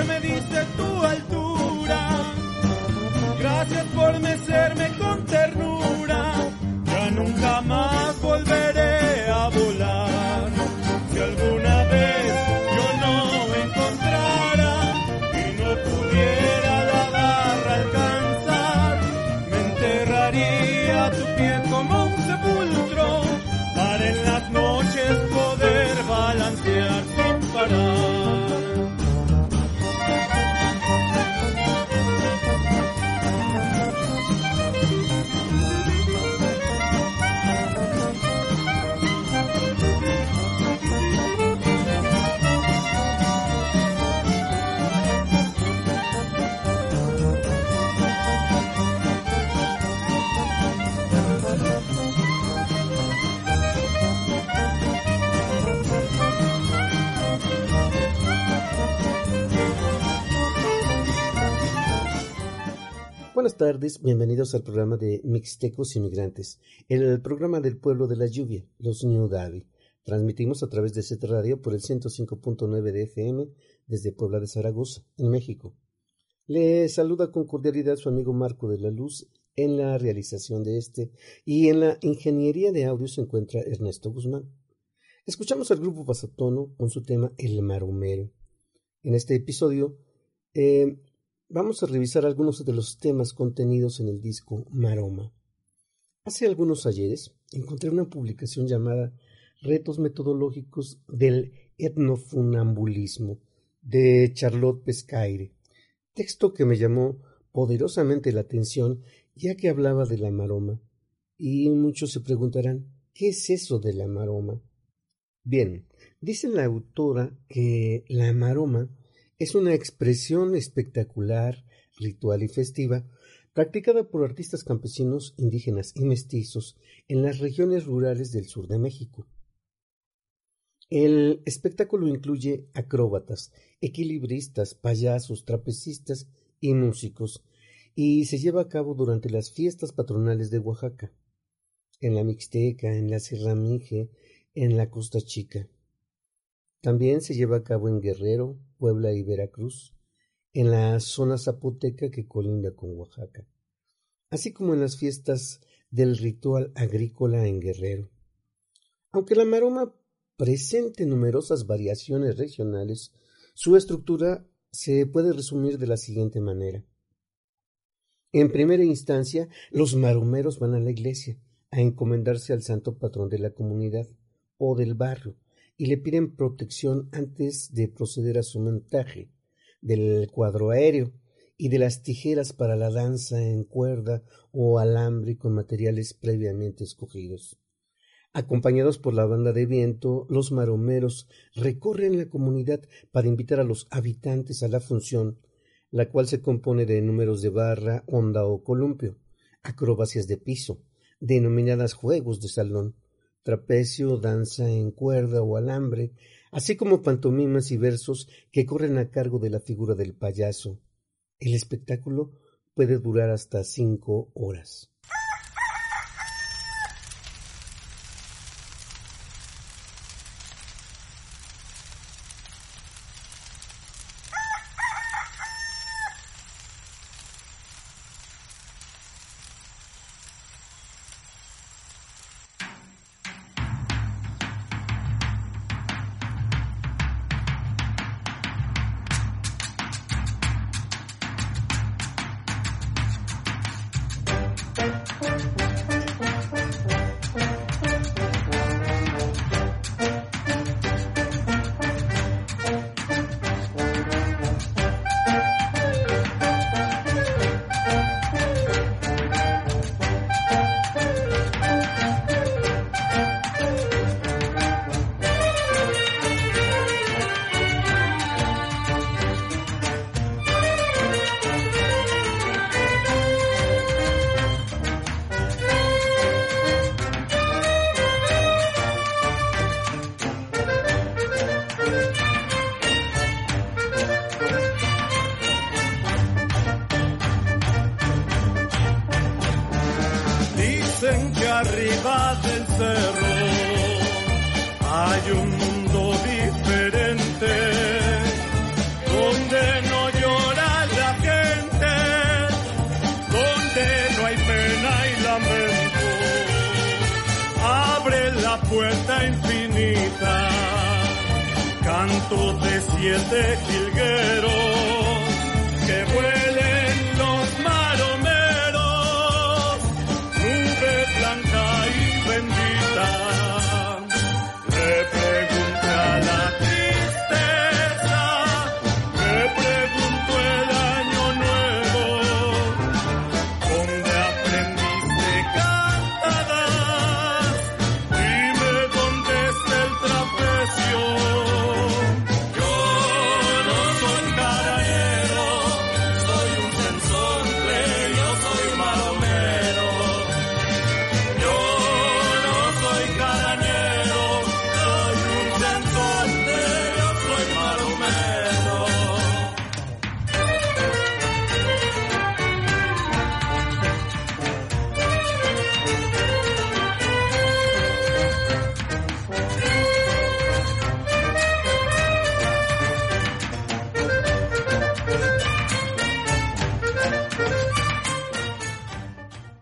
que me diste tu altura. Gracias por mecerme con ternura. Ya nunca más volveré a volar. Buenas tardes, bienvenidos al programa de Mixtecos Inmigrantes, el programa del pueblo de la lluvia, los New Davi. Transmitimos a través de Z Radio por el 105.9 de FM desde Puebla de Zaragoza, en México. Le saluda con cordialidad su amigo Marco de la Luz en la realización de este y en la ingeniería de audio se encuentra Ernesto Guzmán. Escuchamos al grupo Pasatono con su tema El Maromero. En este episodio eh, Vamos a revisar algunos de los temas contenidos en el disco Maroma. Hace algunos ayeres encontré una publicación llamada Retos metodológicos del etnofunambulismo de Charlotte Pescaire, texto que me llamó poderosamente la atención ya que hablaba de la maroma. Y muchos se preguntarán, ¿qué es eso de la maroma? Bien, dice la autora que la maroma es una expresión espectacular, ritual y festiva practicada por artistas campesinos, indígenas y mestizos en las regiones rurales del sur de México. El espectáculo incluye acróbatas, equilibristas, payasos, trapecistas y músicos, y se lleva a cabo durante las fiestas patronales de Oaxaca, en la Mixteca, en la Sierra Mije, en la Costa Chica. También se lleva a cabo en Guerrero, Puebla y Veracruz, en la zona zapoteca que colinda con Oaxaca, así como en las fiestas del ritual agrícola en Guerrero. Aunque la maroma presente numerosas variaciones regionales, su estructura se puede resumir de la siguiente manera. En primera instancia, los maromeros van a la iglesia a encomendarse al santo patrón de la comunidad o del barrio, y le piden protección antes de proceder a su montaje del cuadro aéreo y de las tijeras para la danza en cuerda o alambre con materiales previamente escogidos. Acompañados por la banda de viento, los maromeros recorren la comunidad para invitar a los habitantes a la función, la cual se compone de números de barra, onda o columpio, acrobacias de piso, denominadas juegos de salón, trapecio, danza en cuerda o alambre, así como pantomimas y versos que corren a cargo de la figura del payaso. El espectáculo puede durar hasta cinco horas. y el de Jilguero.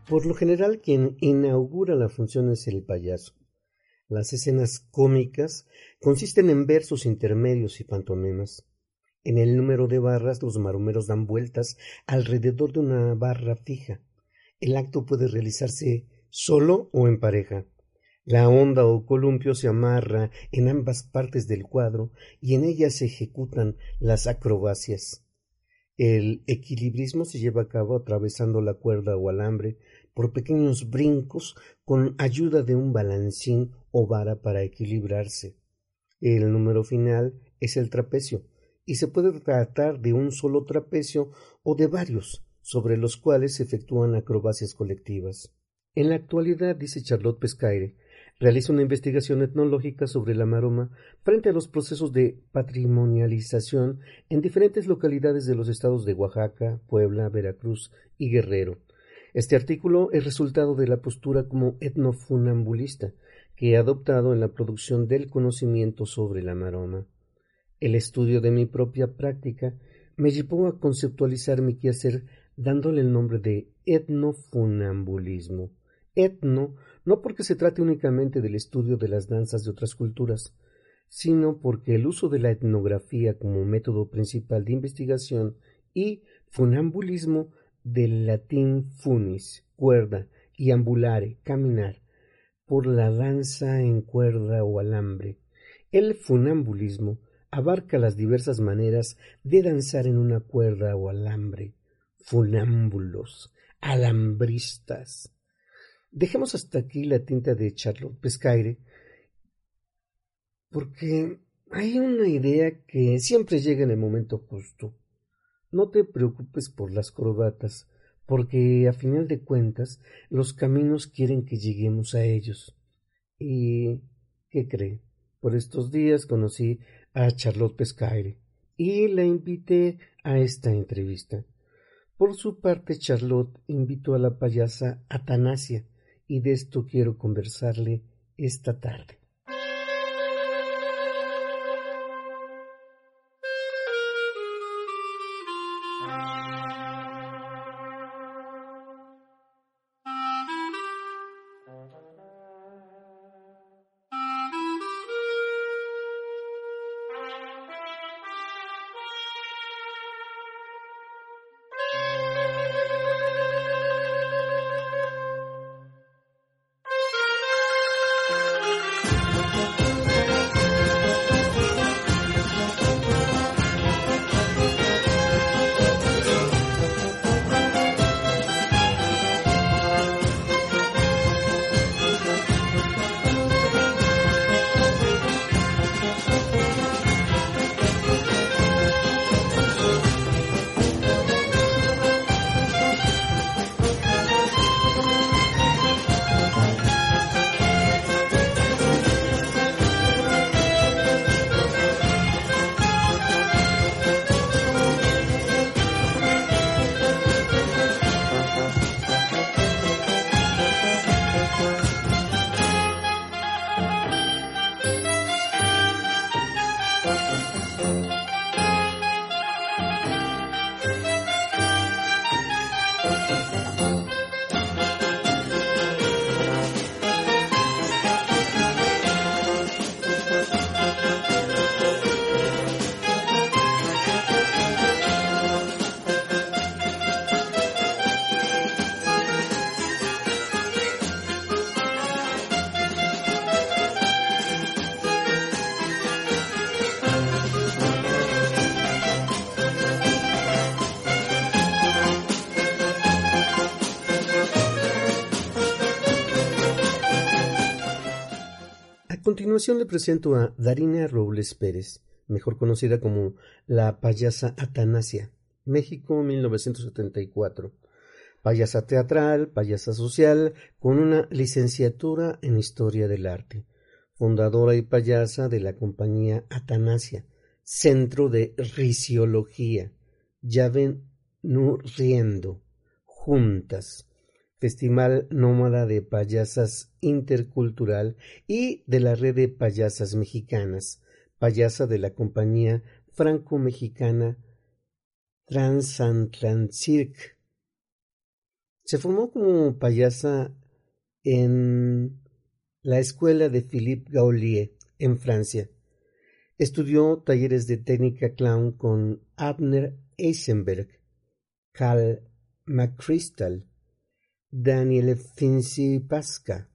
Por lo general, quien inaugura la función es el payaso. Las escenas cómicas consisten en versos intermedios y pantomimas. En el número de barras, los marumeros dan vueltas alrededor de una barra fija. El acto puede realizarse solo o en pareja. La onda o columpio se amarra en ambas partes del cuadro y en ella se ejecutan las acrobacias. El equilibrismo se lleva a cabo atravesando la cuerda o alambre por pequeños brincos con ayuda de un balancín o vara para equilibrarse. El número final es el trapecio, y se puede tratar de un solo trapecio o de varios, sobre los cuales se efectúan acrobacias colectivas. En la actualidad, dice Charlotte Pescaire, realiza una investigación etnológica sobre la maroma frente a los procesos de patrimonialización en diferentes localidades de los estados de Oaxaca, Puebla, Veracruz y Guerrero, este artículo es resultado de la postura como etnofunambulista que he adoptado en la producción del conocimiento sobre la maroma. El estudio de mi propia práctica me llevó a conceptualizar mi quehacer dándole el nombre de etnofunambulismo. Etno no porque se trate únicamente del estudio de las danzas de otras culturas, sino porque el uso de la etnografía como método principal de investigación y funambulismo del latín funis, cuerda, y ambulare, caminar, por la danza en cuerda o alambre. El funambulismo abarca las diversas maneras de danzar en una cuerda o alambre. Funámbulos, alambristas. Dejemos hasta aquí la tinta de Charlotte Pescaire, porque hay una idea que siempre llega en el momento justo. No te preocupes por las corbatas, porque a final de cuentas los caminos quieren que lleguemos a ellos. ¿Y qué cree? Por estos días conocí a Charlotte Pescaire y la invité a esta entrevista. Por su parte, Charlotte invitó a la payasa Atanasia y de esto quiero conversarle esta tarde. Continuación le presento a Darina Robles Pérez, mejor conocida como la payasa Atanasia, México 1974. Payasa teatral, payasa social, con una licenciatura en Historia del Arte. Fundadora y payasa de la compañía Atanasia, Centro de Risiología. Ya ven, no riendo, juntas Festival Nómada de Payasas Intercultural y de la Red de Payasas Mexicanas, payasa de la compañía franco-mexicana Transatlantic. Se formó como payasa en la escuela de Philippe Gaulier en Francia. Estudió talleres de técnica clown con Abner Eisenberg, Karl McChrystal, Daniel Finzi Pasca,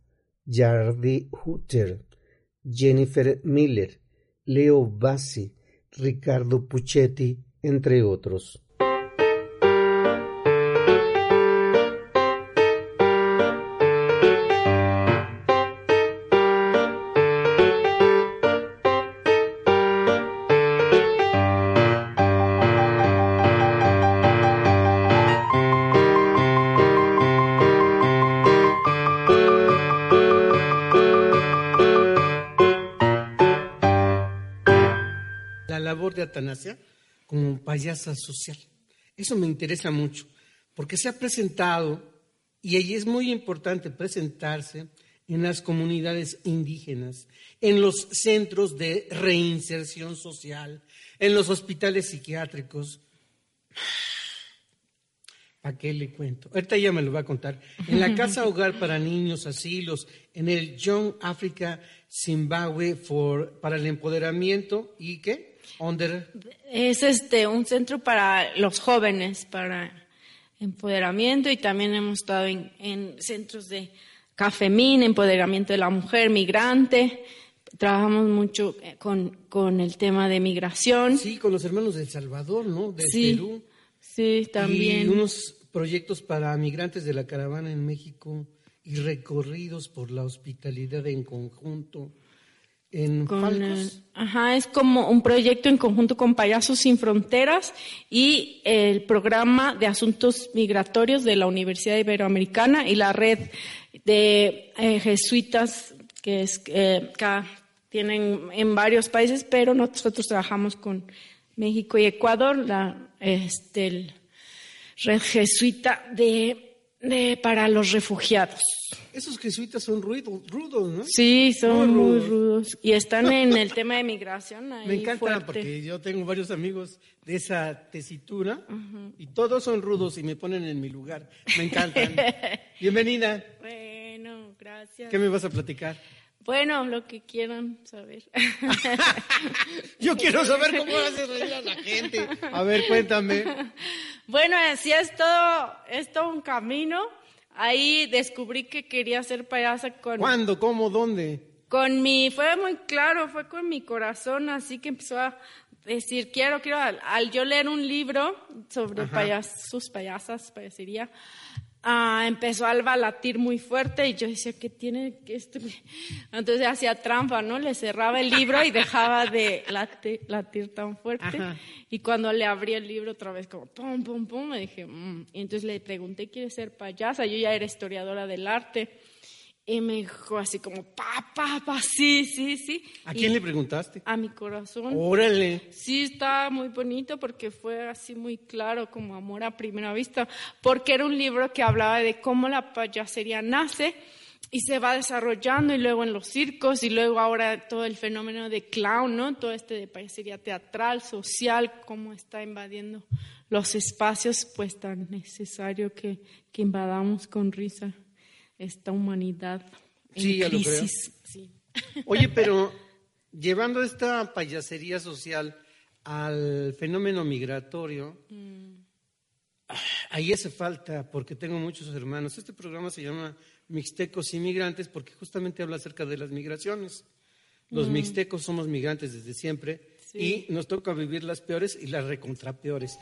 Jardi Hutter, Jennifer Miller, Leo Bassi, Ricardo Puccetti, entre otros. Social. Eso me interesa mucho, porque se ha presentado, y ahí es muy importante presentarse en las comunidades indígenas, en los centros de reinserción social, en los hospitales psiquiátricos. ¿Para qué le cuento? Ahorita ya me lo va a contar. En la Casa Hogar para Niños, Asilos, en el Young Africa Zimbabwe for, para el empoderamiento y qué? Es este un centro para los jóvenes, para empoderamiento y también hemos estado en, centros de cafemín, empoderamiento de la mujer, migrante. Trabajamos mucho eh, con, con el tema de migración. Sí, con los hermanos de El Salvador, ¿no? De Perú. Sí, también. Y unos proyectos para migrantes de la caravana en México y recorridos por la hospitalidad en conjunto en ajá, es como un proyecto en conjunto con Payasos Sin Fronteras y el programa de asuntos migratorios de la Universidad Iberoamericana y la red de eh, jesuitas que es eh, tienen en varios países, pero nosotros trabajamos con México y Ecuador, la este, el red jesuita de, de, para los refugiados. Esos jesuitas son ruidos, rudos, ¿no? Sí, son muy rudos. Y están en el tema de migración. Me encanta porque yo tengo varios amigos de esa tesitura y todos son rudos y me ponen en mi lugar. Me encantan. Bienvenida. Bueno, gracias. ¿Qué me vas a platicar? Bueno, lo que quieran saber. Yo quiero saber cómo hace reír a la gente. A ver, cuéntame. Bueno, así es todo, es todo un camino. Ahí descubrí que quería ser payasa con... ¿Cuándo? ¿Cómo? ¿Dónde? Con mi, fue muy claro, fue con mi corazón, así que empezó a decir, quiero, quiero, al, yo leer un libro sobre payas, sus payasas, parecería, Ah, empezó a latir muy fuerte y yo decía, ¿qué tiene que esto? Entonces hacía trampa, ¿no? Le cerraba el libro y dejaba de latir, tan fuerte. Y cuando le abrí el libro otra vez como pum, pum, pum, me dije, mm". y entonces le pregunté, ¿quieres ser payasa? Yo ya era historiadora del arte. Y me dijo así como, papá, papá, sí, sí, sí. ¿A quién le preguntaste? A mi corazón. Órale. Sí, está muy bonito porque fue así muy claro, como amor a primera vista, porque era un libro que hablaba de cómo la payasería nace y se va desarrollando y luego en los circos y luego ahora todo el fenómeno de clown, ¿no? Todo este de payasería teatral, social, cómo está invadiendo los espacios, pues tan necesario que, que invadamos con risa esta humanidad en crisis. Oye, pero llevando esta payasería social al fenómeno migratorio, mm. ahí hace falta, porque tengo muchos hermanos. Este programa se llama Mixtecos Inmigrantes porque justamente habla acerca de las migraciones. Los mm. mixtecos somos migrantes desde siempre y nos toca vivir las peores y las recontrapeores.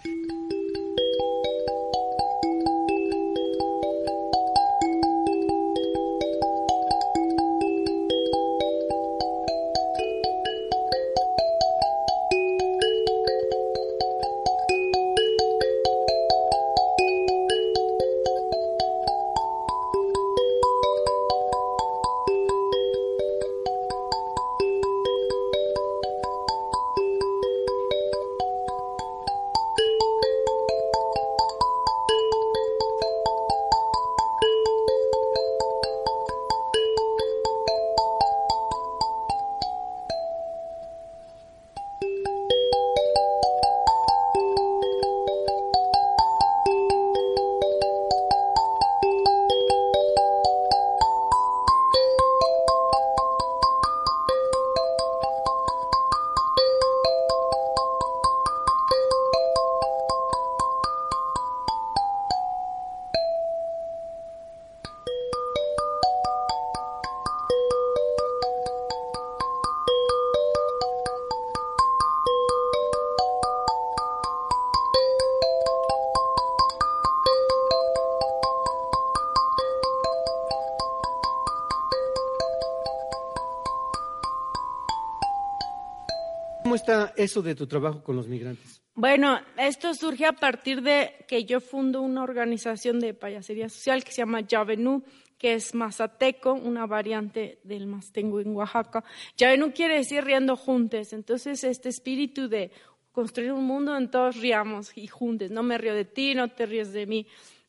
¿Cómo está eso de tu trabajo con los migrantes? Bueno, esto surge a partir de que yo fundo una organización de payasería social que se llama Yavenú, que es mazateco, una variante del mastengo en Oaxaca. Yavenú quiere decir riendo juntos, entonces este espíritu de construir un mundo en todos riamos y juntos, no me río de ti, no te ríes de mí,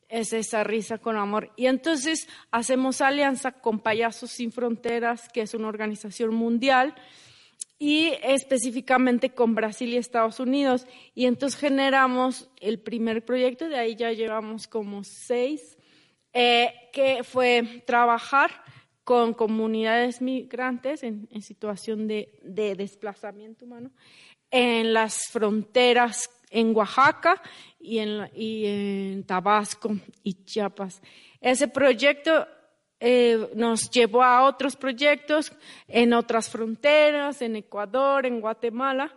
es esa risa con amor. Y entonces hacemos alianza con Payasos Sin Fronteras, que es una organización mundial, y específicamente con Brasil y Estados Unidos. Y entonces generamos el primer proyecto, de ahí ya llevamos como seis, eh, que fue trabajar con comunidades migrantes en, situación de, desplazamiento humano en las fronteras en Oaxaca y en, y en Tabasco y Chiapas. Ese proyecto eh, nos llevó a otros proyectos en otras fronteras, en Ecuador, en Guatemala.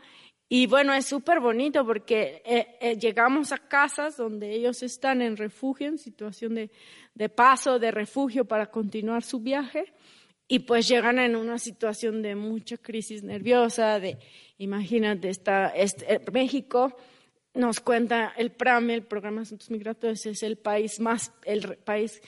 Y bueno, es súper bonito porque eh, eh, llegamos a casas donde ellos están en refugio, en situación de, de, paso, de refugio para continuar su viaje. Y pues llegan en una situación de mucha crisis nerviosa, de, imagínate, está, México nos cuenta el PRAME, el Programa de Asuntos Migratorios, es el país más, el país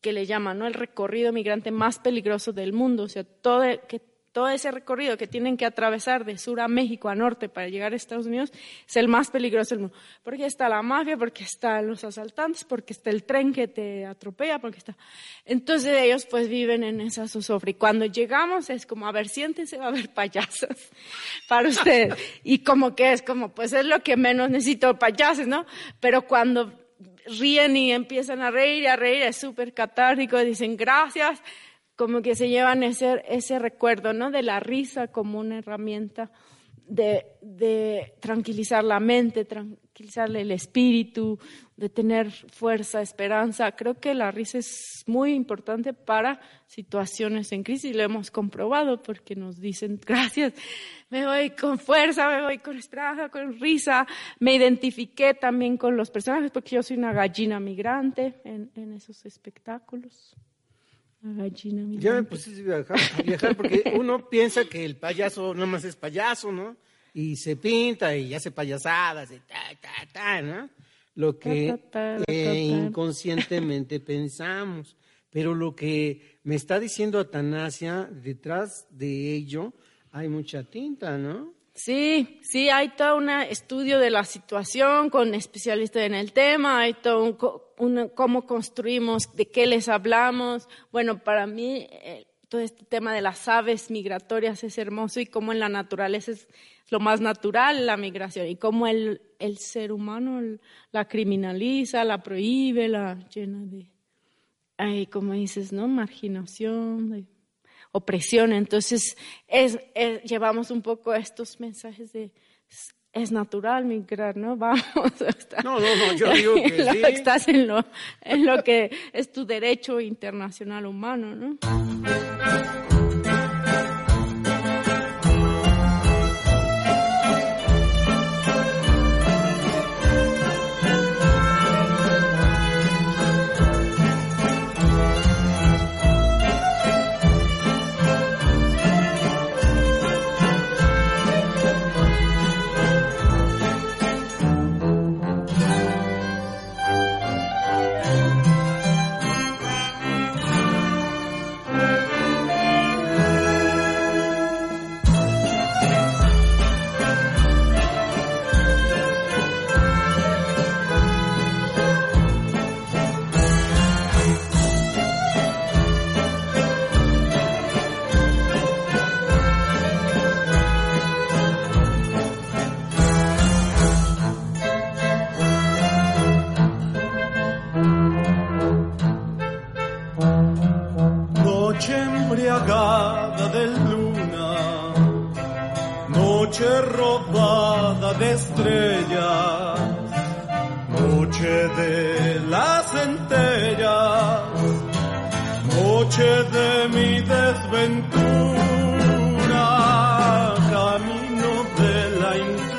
que le llaman ¿no? el recorrido migrante más peligroso del mundo. O sea, todo, que todo ese recorrido que tienen que atravesar de sur a México a norte para llegar a Estados Unidos es el más peligroso del mundo. Porque está la mafia, porque están los asaltantes, porque está el tren que te atropella, porque está... Entonces ellos pues viven en esa zozobra. Y cuando llegamos es como, a ver, siéntense, va a haber payasos para ustedes. Y como que es como, pues es lo que menos necesito, payasos, ¿no? Pero cuando ríen y empiezan a reír y a reír, es súper catártico, dicen gracias, como que se llevan ese, ese recuerdo, ¿no? De la risa como una herramienta de, tranquilizar la mente, tranquilizarle el espíritu, de tener fuerza, esperanza. Creo que la risa es muy importante para situaciones en crisis lo hemos comprobado porque nos dicen gracias, me voy con fuerza, me voy con esperanza, con risa. Me identifiqué también con los personajes porque yo soy una gallina migrante en esos espectáculos. Gallina. Ya me pusiste a viajar, a viajar porque uno piensa que el payaso no más es payaso, ¿no? Y se pinta y hace payasadas y ta, ta, ta, ¿no? Lo que eh, inconscientemente pensamos. Pero lo que me está diciendo Atanasia, detrás de ello hay mucha tinta, ¿no? Sí, sí, hay todo un estudio de la situación con especialistas en el tema, hay todo un, cómo construimos, de qué les hablamos. Bueno, para mí eh, todo este tema de las aves migratorias es hermoso y cómo en la naturaleza es lo más natural la migración y cómo el, el ser humano la criminaliza, la prohíbe, la llena de, ay, como dices, ¿no? Marginación, de opresión. Entonces, es, llevamos un poco estos mensajes de es natural migrar, ¿no? Vamos. no, no, no, yo digo que sí. Estás en lo, en lo que es tu derecho internacional humano, ¿no?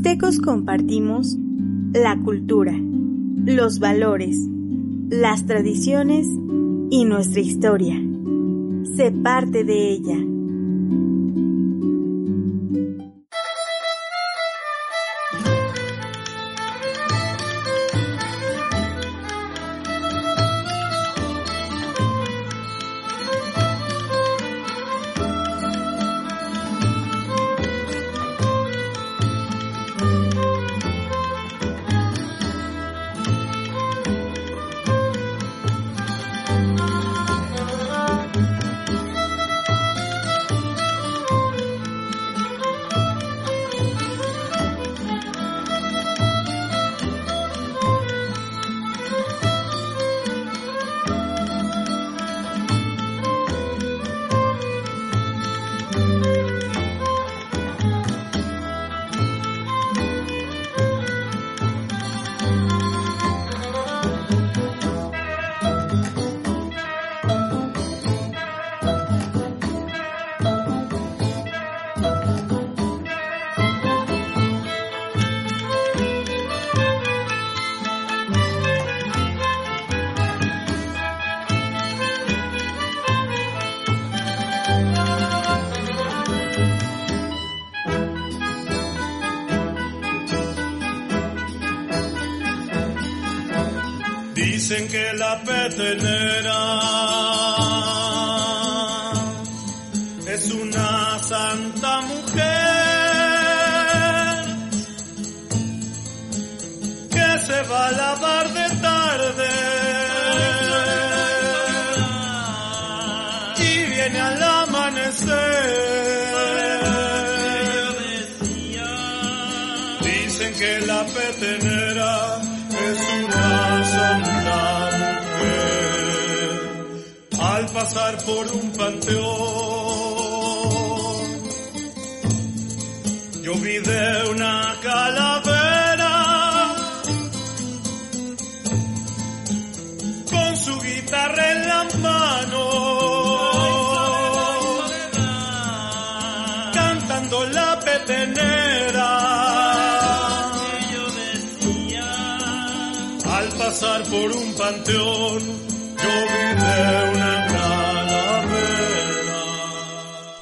mixtecos compartimos la cultura, los valores, las tradiciones y nuestra historia. Sé parte de ella. Mujer que se va a lavar de tarde y viene al amanecer. Dicen que la petenera es una santa mujer al pasar por un panteón. Una calavera con su guitarra en la mano, cantando la petenera. Al pasar por un panteón, yo vi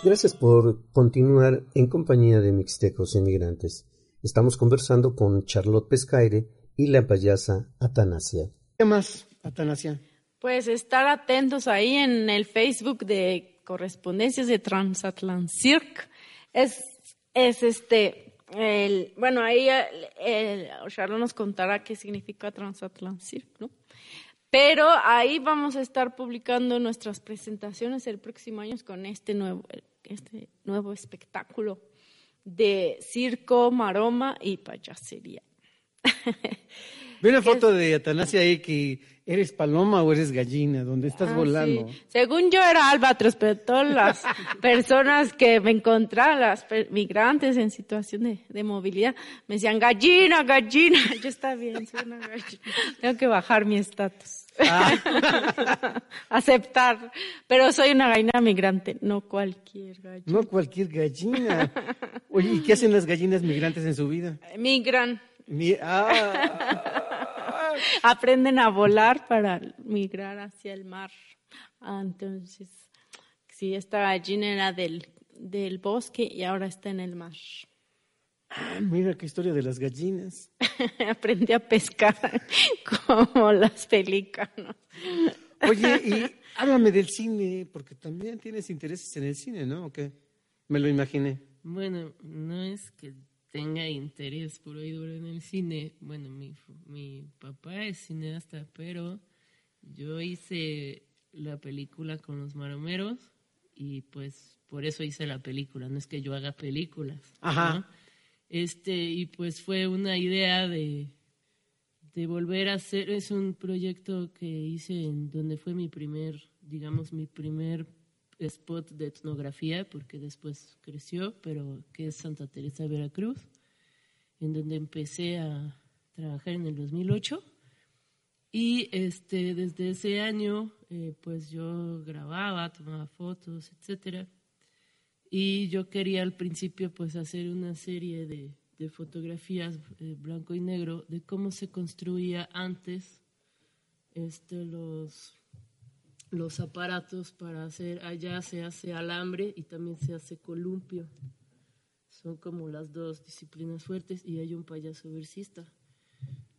Gracias por continuar en compañía de Mixtecos Inmigrantes. Estamos conversando con Charlotte Pescaire y la payasa Atanasia. ¿Qué más, Atanasia? Pues estar atentos ahí en el Facebook de Correspondencias de Transatlant Cirque. Es, es este, el, bueno, ahí el, el, Charlotte nos contará qué significa Transatlant Cirque, ¿no? Pero ahí vamos a estar publicando nuestras presentaciones el próximo año con este nuevo, este nuevo espectáculo de circo, maroma y payasería. Vi una foto de Atanasia ahí que eres paloma o eres gallina, donde estás Ah, volando. sí. Según yo era albatros, pero todas las personas que me encontraban, las migrantes en situación de, de movilidad, me decían gallina, gallina. Yo está bien, soy una gallina. Tengo que bajar mi estatus. Aceptar. Pero soy una gallina migrante, no cualquier gallina. No cualquier gallina. Oye, ¿y qué hacen las gallinas migrantes en su vida? Migran. Mi- ah, Aprenden a volar para migrar hacia el mar. Ah, entonces, sí, esta gallina era del, del bosque y ahora está en el mar. Ah, mira qué historia de las gallinas. Aprendí a pescar como las pelícanos. Oye, y háblame del cine, porque también tienes intereses en el cine, ¿no? ¿O qué? Me lo imaginé. Bueno, no es que tenga interés puro y duro en el cine. Bueno, mi, mi papá es cineasta, pero yo hice la película con los maromeros y pues por eso hice la película. No es que yo haga películas. Ajá. ¿no? Este, y pues fue una idea de, de volver a hacer. Es un proyecto que hice en donde fue mi primer, digamos, mi primer spot de etnografía, porque después creció, pero que es Santa Teresa de Veracruz, en donde empecé a trabajar en el 2008. Y este, desde ese año, eh, pues yo grababa, tomaba fotos, etcétera. Y yo quería al principio pues hacer una serie de, de fotografías eh, blanco y negro de cómo se construía antes este, los, los aparatos para hacer, allá se hace alambre y también se hace columpio. Son como las dos disciplinas fuertes y hay un payaso versista.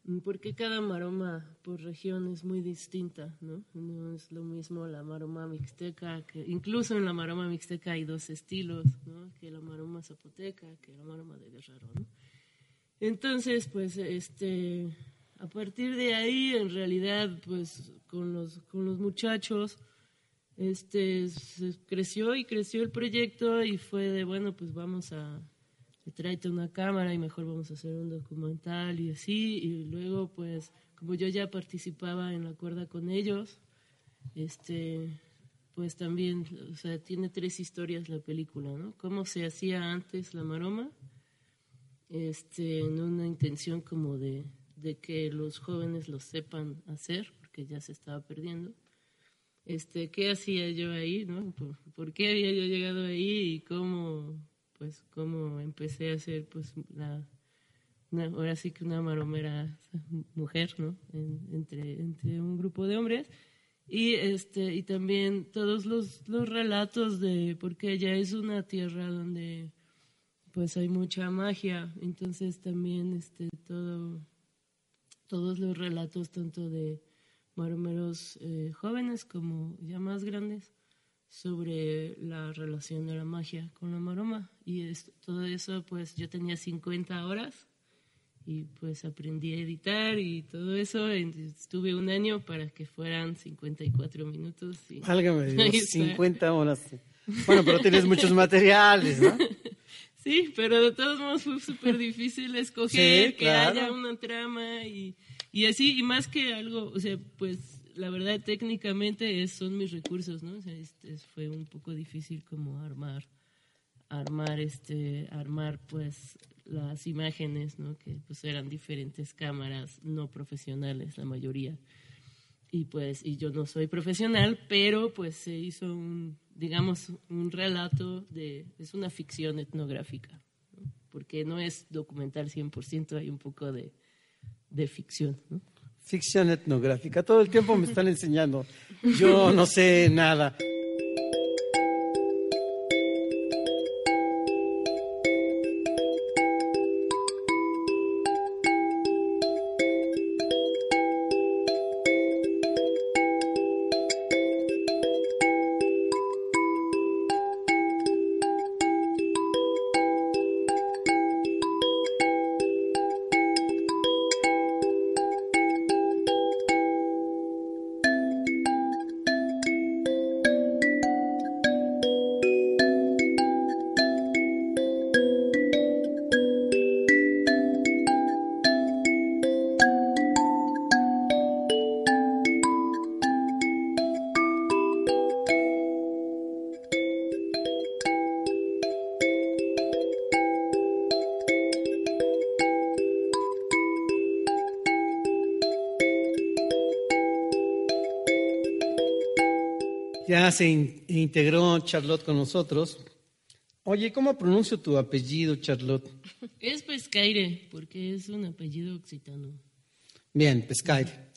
Mm, Porque cada maroma por región es muy distinta, ¿no? No es lo mismo la maroma mixteca, que incluso en la maroma mixteca hay dos estilos, ¿no? Que la maroma zapoteca, que la maroma de Guerrero, ¿no? Entonces, pues, este, a partir de ahí, en realidad, pues, con los, con los muchachos, este, creció y creció el proyecto y fue de, bueno, pues vamos a, tráete una cámara y mejor vamos a hacer un documental y así. Y luego, pues, como yo ya participaba en la cuerda con ellos, este, pues también, o sea, tiene tres historias la película, ¿no? Cómo se hacía antes la maroma, este, en una intención como de, de que los jóvenes lo sepan hacer, porque ya se estaba perdiendo. Este, ¿qué hacía yo ahí, no? ¿Por, por qué había yo llegado ahí y cómo, pues, cómo empecé a hacer, pues, la, una- ahora sí que una maromera mujer, ¿no? En- entre, entre un grupo de hombres. Y, este, y también todos los, los relatos de, porque ella es una tierra donde pues hay mucha magia, entonces también este, todo, todos los relatos tanto de maromeros eh, jóvenes como ya más grandes sobre la relación de la magia con la maroma. Y todo eso, pues yo tenía 50 horas y pues aprendí a editar y todo eso. Estuve un año para que fueran 54 minutos. Y... Válgame Dios, 50 horas. Bueno, pero tienes muchos materiales, ¿no? Sí, pero de todos modos fue súper difícil escoger que haya una trama y, y así, y más que algo, o sea, pues la verdad técnicamente es, son mis recursos, ¿no? O sea, fue un poco difícil como armar, armar, este, armar pues las imágenes, ¿no? Que pues eran diferentes cámaras no profesionales, la mayoría. Y pues, y yo no soy profesional, pero pues se hizo un, digamos, un relato de, es una ficción etnográfica, porque no es documental 100%, hay un poco de, de ficción, ¿no? Ficción etnográfica, todo el tiempo me están enseñando, yo no sé nada. Se integró Charlotte con nosotros. Oye, ¿cómo pronuncio tu apellido, Charlotte? Es Pescaire, porque es un apellido occitano. Bien, Pescaire.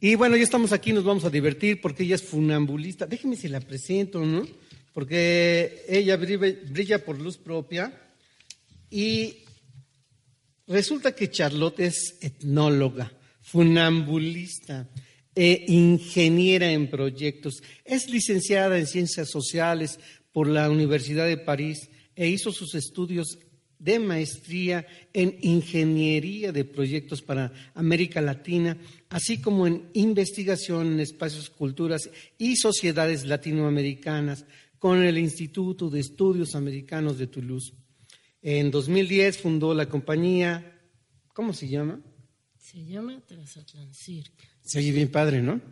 Y bueno, ya estamos aquí, nos vamos a divertir porque ella es funambulista. Déjeme si la presento, ¿no? Porque ella brilla por luz propia y resulta que Charlotte es etnóloga, funambulista e ingeniera en proyectos. Es licenciada en Ciencias Sociales por la Universidad de París e hizo sus estudios de maestría en Ingeniería de Proyectos para América Latina, así como en investigación en espacios, culturas y sociedades latinoamericanas con el Instituto de Estudios Americanos de Toulouse. En 2010 fundó la compañía, ¿cómo se llama? Se llama Transatlant Se oye bien padre, ¿no?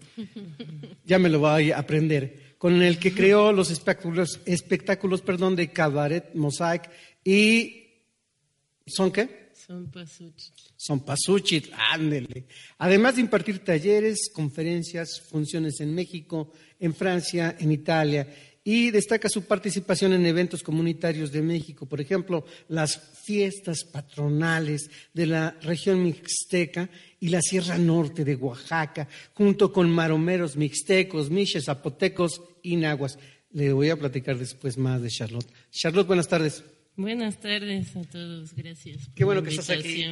Ya me lo voy a aprender. Con el que creó los espectáculos, espectáculos perdón, de cabaret, mosaic y... ¿Son qué? Son pasuchit. Son pasuchit, ándele. Además de impartir talleres, conferencias, funciones en México, en Francia, en Italia y destaca su participación en eventos comunitarios de México, por ejemplo, las fiestas patronales de la región mixteca y la Sierra Norte de Oaxaca, junto con maromeros mixtecos, miches, zapotecos y nahuas. Le voy a platicar después más de Charlotte. Charlotte, buenas tardes. Buenas tardes a todos, gracias. Qué bueno que estás aquí.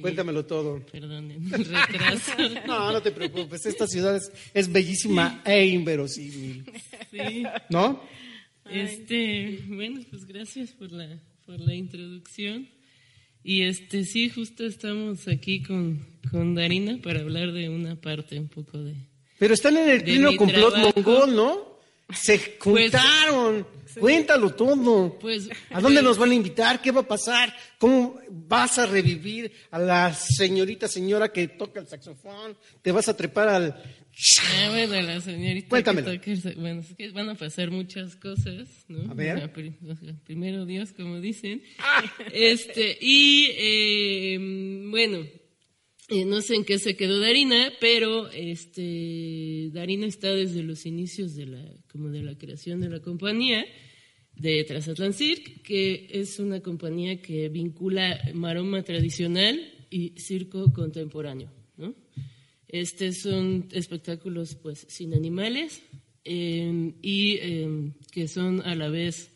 Cuéntamelo todo. Perdón, el retraso. no, no te preocupes. Esta ciudad es, bellísima e inverosímil. Sí. ¿No? Este, bueno, pues gracias por la, por la introducción. Y este, sí, justo estamos aquí con, con Darina para hablar de una parte un poco de. Pero están en el pleno complot mongol, ¿no? Se pues, juntaron. Cuéntalo todo. Pues, ¿A dónde nos van a invitar? ¿Qué va a pasar? ¿Cómo vas a revivir a la señorita señora que toca el saxofón? ¿Te vas a trepar al... Ah, bueno, la señorita Cuéntamelo. bueno, es que van a pasar muchas cosas, ¿no? A ver. primero Dios, como dicen. Este, y, eh, bueno, eh, no sé en qué se quedó Darina, pero este, Darina está desde los inicios de la, como de la creación de la compañía de Transatlant que es una compañía que vincula maroma tradicional y circo contemporáneo. Estos son espectáculos pues sin animales em, y em, que son a la vez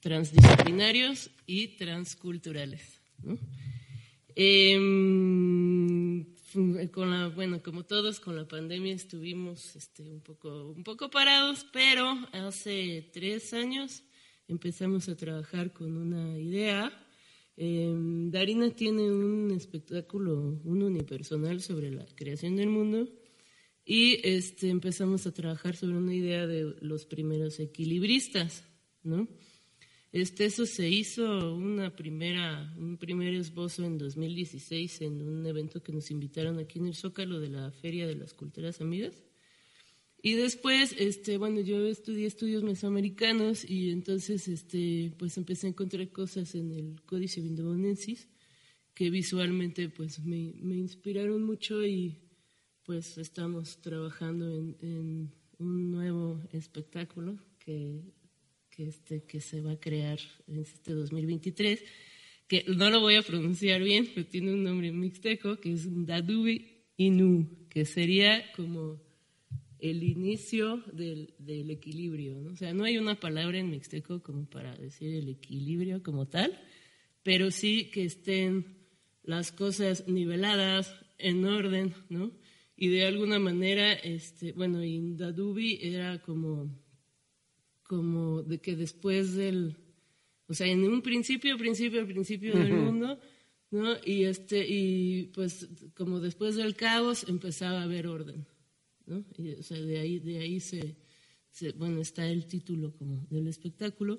transdisciplinarios y transculturales. ¿no? Con la, bueno, como todos, con la pandemia estuvimos este, un, poco, un poco parados, pero hace tres años empezamos a trabajar con una idea. Em, Darina tiene un espectáculo, un unipersonal sobre la creación del mundo y este, empezamos a trabajar sobre una idea de los primeros equilibristas, ¿no? Este, eso se hizo una primera, un primer esbozo en 2016 en un evento que nos invitaron aquí en el Zócalo de la Feria de las Culturas Amigas. Y después, este, bueno, yo estudié estudios mesoamericanos y entonces, este, pues empecé a encontrar cosas en el Códice Vindobonensis que visualmente, pues, me, me inspiraron mucho y pues estamos trabajando en, un nuevo espectáculo que, que, este, que se va a crear en este 2023, que no lo voy a pronunciar bien, pero tiene un nombre mixteco, que es Dadubi Inu, que sería como el inicio del, del equilibrio. ¿no? O sea, no hay una palabra en mixteco como para decir el equilibrio como tal, pero sí que estén las cosas niveladas, en orden, ¿no? y de alguna manera, este, bueno, Indadubi era como, como de que después del, o sea, en un principio, principio, principio del mundo, ¿no? Y este, y pues como después del caos empezaba a haber orden, ¿no? Y, o sea, de ahí, de ahí se, se, bueno, está el título como del espectáculo.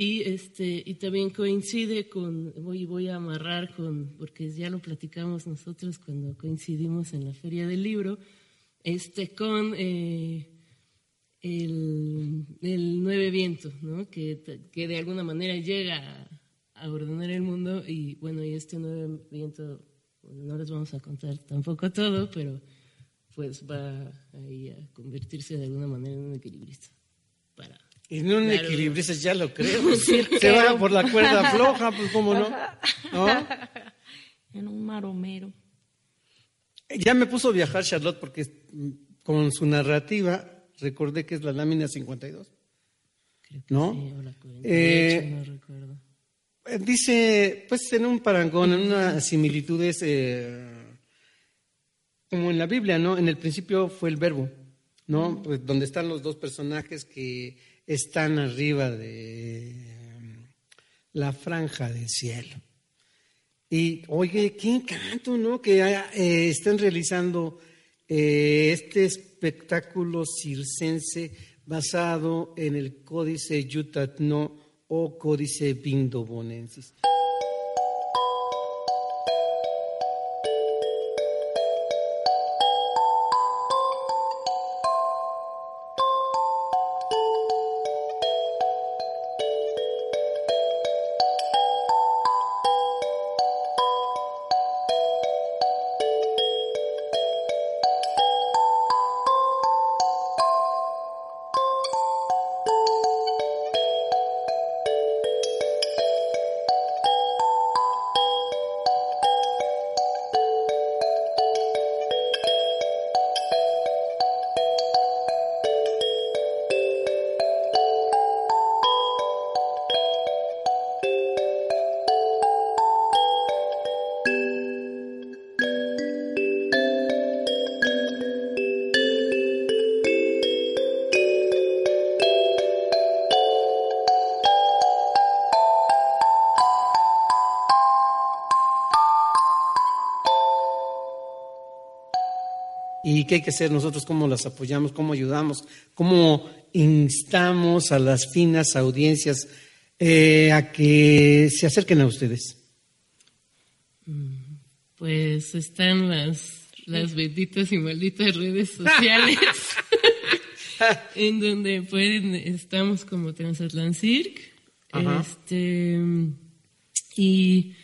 Y, este, y también coincide con, voy, voy a amarrar con, porque ya lo platicamos nosotros cuando coincidimos en la Feria del Libro, este, con eh, el, el, Nueve Viento, ¿no? que, que de alguna manera llega a, ordenar el mundo y bueno, y este Nueve Viento, no les vamos a contar tampoco todo, pero pues va ahí a convertirse de alguna manera en un equilibrista para en un equilibrista ya lo creo. Se va por la cuerda floja, pues cómo no. En un maromero. Ya me puso a viajar Charlotte porque con su narrativa recordé que es la lámina 52. Creo que ¿No? Sí, eh, no recuerdo. Dice, pues en un parangón, en una similitud es eh, como en la Biblia, ¿no? En el principio fue el verbo, ¿no? Pues donde están los dos personajes que están arriba de la franja del cielo. Y oye, qué encanto, ¿no? Que eh, estén realizando eh, este espectáculo circense basado en el códice Yutatno o códice Vindobonensis. Qué hay que hacer nosotros, cómo las apoyamos, cómo ayudamos, cómo instamos a las finas audiencias eh, a que se acerquen a ustedes. Pues están las, las benditas y malditas redes sociales en donde pueden, estamos como Transatlant Este, y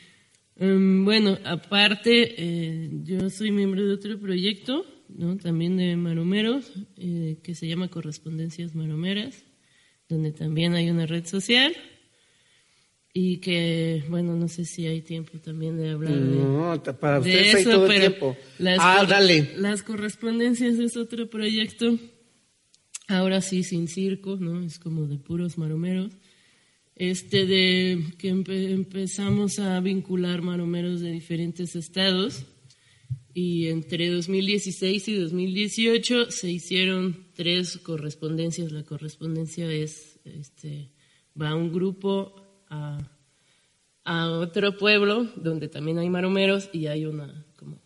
em, bueno, aparte, eh, yo soy miembro de otro proyecto también de maromeros, eh, que se llama Correspondencias Maromeras, donde también hay una red social y que, bueno, no sé si hay tiempo también de hablar de, no, para ustedes hay todo el tiempo. Las, ah, dale. Las correspondencias es otro proyecto, ahora sí sin circo, ¿no? Es como de puros maromeros. Este de que empezamos a vincular maromeros de diferentes estados y entre 2016 y 2018 se hicieron tres correspondencias. La correspondencia es, este, va un grupo a, otro pueblo donde también hay maromeros y hay una, como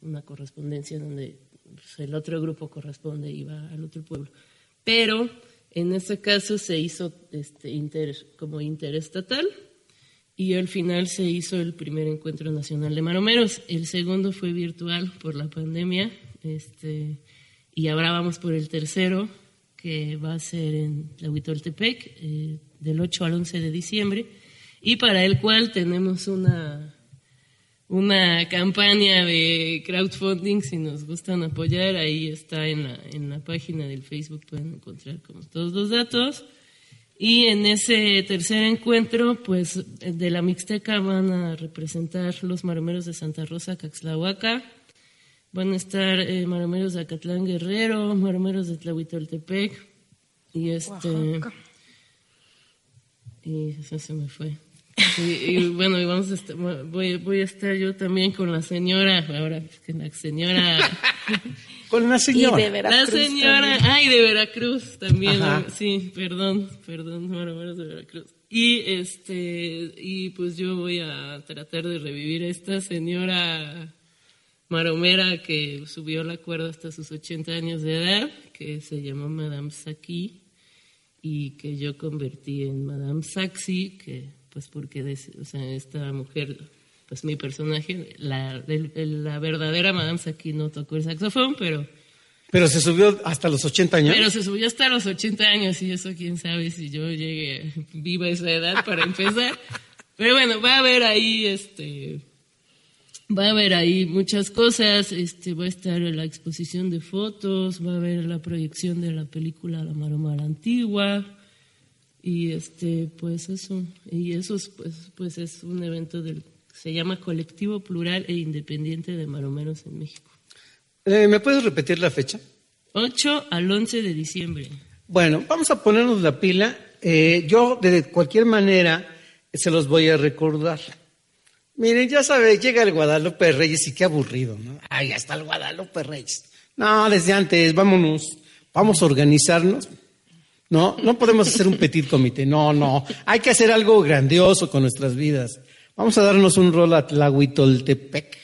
una correspondencia donde pues, el otro grupo corresponde y va al otro pueblo. Pero en este caso se hizo este, inter, como interestatal y al final se hizo el primer encuentro nacional de maromeros. El segundo fue virtual por la pandemia este, y ahora vamos por el tercero que va a ser en la Huitoltepec eh, del 8 al 11 de diciembre y para el cual tenemos una, una campaña de crowdfunding si nos gustan apoyar ahí está en la, en la página del Facebook pueden encontrar como todos los datos y en ese tercer encuentro, pues de la Mixteca van a representar los maromeros de Santa Rosa, Caxlahuaca, van a estar eh, maromeros de Acatlán Guerrero, maromeros de Tlahuitoltepec, y este... Y eso se me fue. Y, bueno, y vamos a estar, voy, voy a estar yo también con la señora, ahora que la señora con la señora. Y de Veracruz. La señora, ay, de Veracruz también, sí, perdón, perdón, maromeros de Veracruz. Y este, y pues yo voy a tratar de revivir a esta señora maromera que subió la cuerda hasta sus 80 años de edad, que se llamó Madame Saki y que yo convertí en Madame Saxi, que pues porque o sea, esta mujer pues mi personaje, la, la verdadera Madame Saki no tocó el saxofón, pero... Pero se subió hasta los 80 años. Pero se subió hasta los 80 años y eso quién sabe si yo llegue viva esa edad para empezar. Pero bueno, va a haber ahí este va a haber ahí muchas cosas, este va a estar la exposición de fotos, va a haber la proyección de la película La Maroma la Antigua y este pues eso y eso pues pues es un evento del se llama Colectivo Plural e Independiente de Maromeros en México. Eh, ¿Me puedes repetir la fecha? 8 al 11 de diciembre. Bueno, vamos a ponernos la pila. Eh, yo de cualquier manera se los voy a recordar. Miren, ya sabe, llega el Guadalupe Reyes y qué aburrido, ¿no? Ay, hasta el Guadalupe Reyes. No, desde antes, vámonos, vamos a organizarnos. No, no podemos hacer un petit comité, no, no. Hay que hacer algo grandioso con nuestras vidas. Vamos a darnos un rol a Tlahuitoltepec.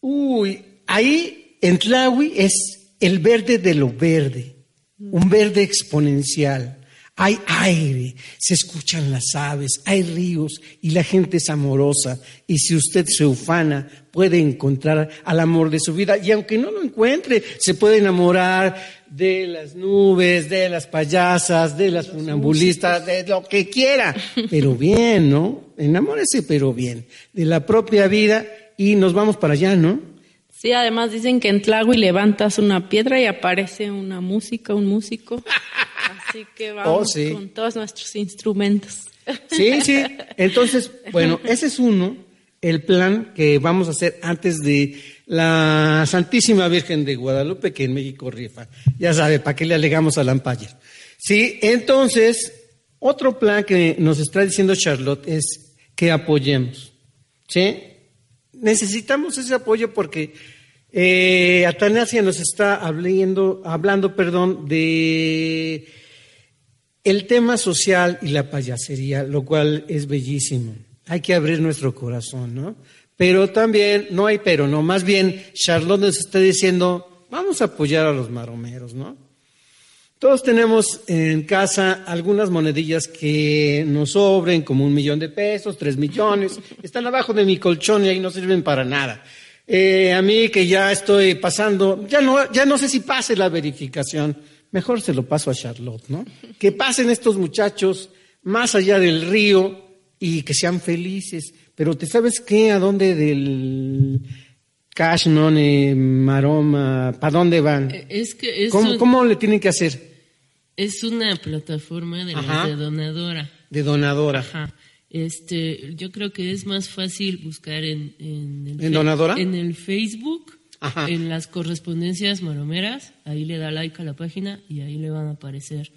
Uy, ahí en Tlahui es el verde de lo verde, un verde exponencial. Hay aire, se escuchan las aves, hay ríos y la gente es amorosa. Y si usted se ufana, puede encontrar al amor de su vida. Y aunque no lo encuentre, se puede enamorar de las nubes, de las payasas, de las funambulistas, de lo que quiera. Pero bien, ¿no? Enamórese, pero bien. De la propia vida y nos vamos para allá, ¿no? Sí, además dicen que en Tlagui levantas una piedra y aparece una música, un músico. Así que oh, vamos con todos nuestros instrumentos. Sí, sí. Entonces, bueno, ese es uno, el plan que vamos a hacer antes de la Santísima Virgen de Guadalupe, que en México rifa. Ya sabe, ¿para qué le alegamos a Lampaya? Sí, entonces, otro plan que nos está diciendo Charlotte es que apoyemos. ¿Sí? Necesitamos ese apoyo porque eh, Atanasia nos está hablando, hablando perdón, de el tema social y la payasería, lo cual es bellísimo. Hay que abrir nuestro corazón, ¿no? Pero también, no hay pero, no, más bien Charlotte nos está diciendo, vamos a apoyar a los maromeros, ¿no? Todos tenemos en casa algunas monedillas que nos sobren, como un millón de pesos, tres millones, están abajo de mi colchón y ahí no sirven para nada. Eh, a mí que ya estoy pasando, ya no, ya no sé si pase la verificación mejor se lo paso a Charlotte, ¿no? Que pasen estos muchachos más allá del río y que sean felices. Pero ¿te sabes qué? ¿A dónde del Cash Money, Maroma, para dónde van? Eh, es que ¿Cómo, le tienen que hacer? Es una plataforma de, donadora. De donadora. Ajá. Este, yo creo que es más fácil buscar en, en, ¿En donadora? En el Facebook en las correspondencias maromeras, ahí le da like a la página y ahí le van a aparecer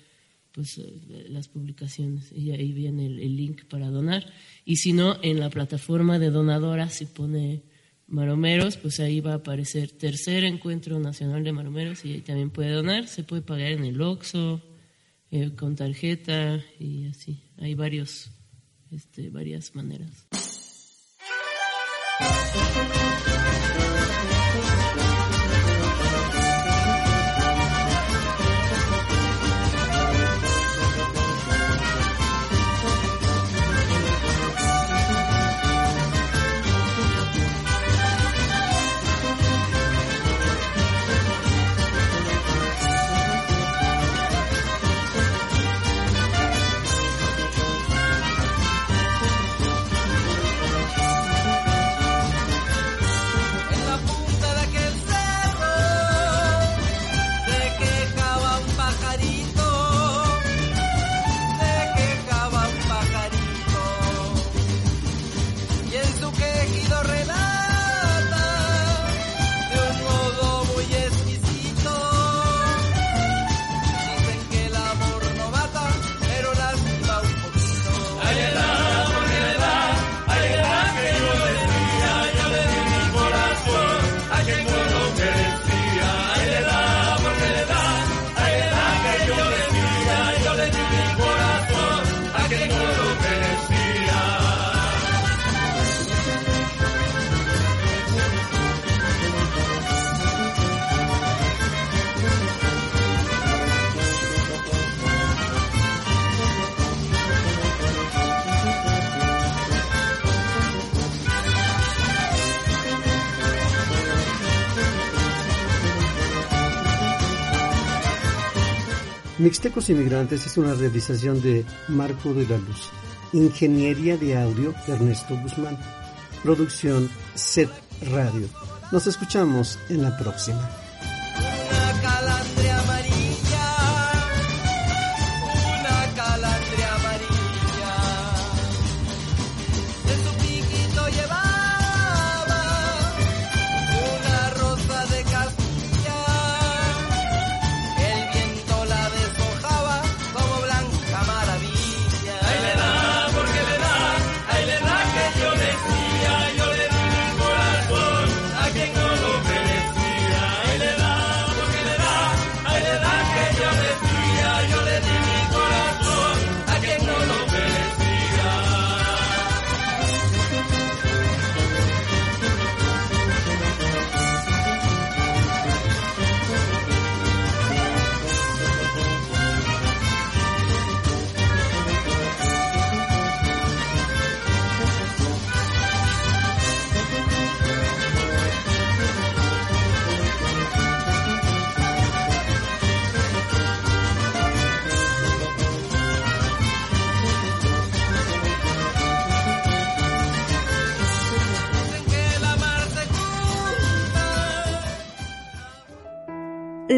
pues eh, las publicaciones y ahí viene el, link para donar. Y si no, en la plataforma de donadora se pone maromeros, pues ahí va a aparecer tercer encuentro nacional de maromeros y ahí también puede donar, se puede pagar en el OXO, eh, con tarjeta y así. Hay varios, este, varias maneras. Mixtecos Inmigrantes es una realización de Marco de la Luz. Ingeniería de audio Ernesto Guzmán. Producción Set Radio. Nos escuchamos en la próxima.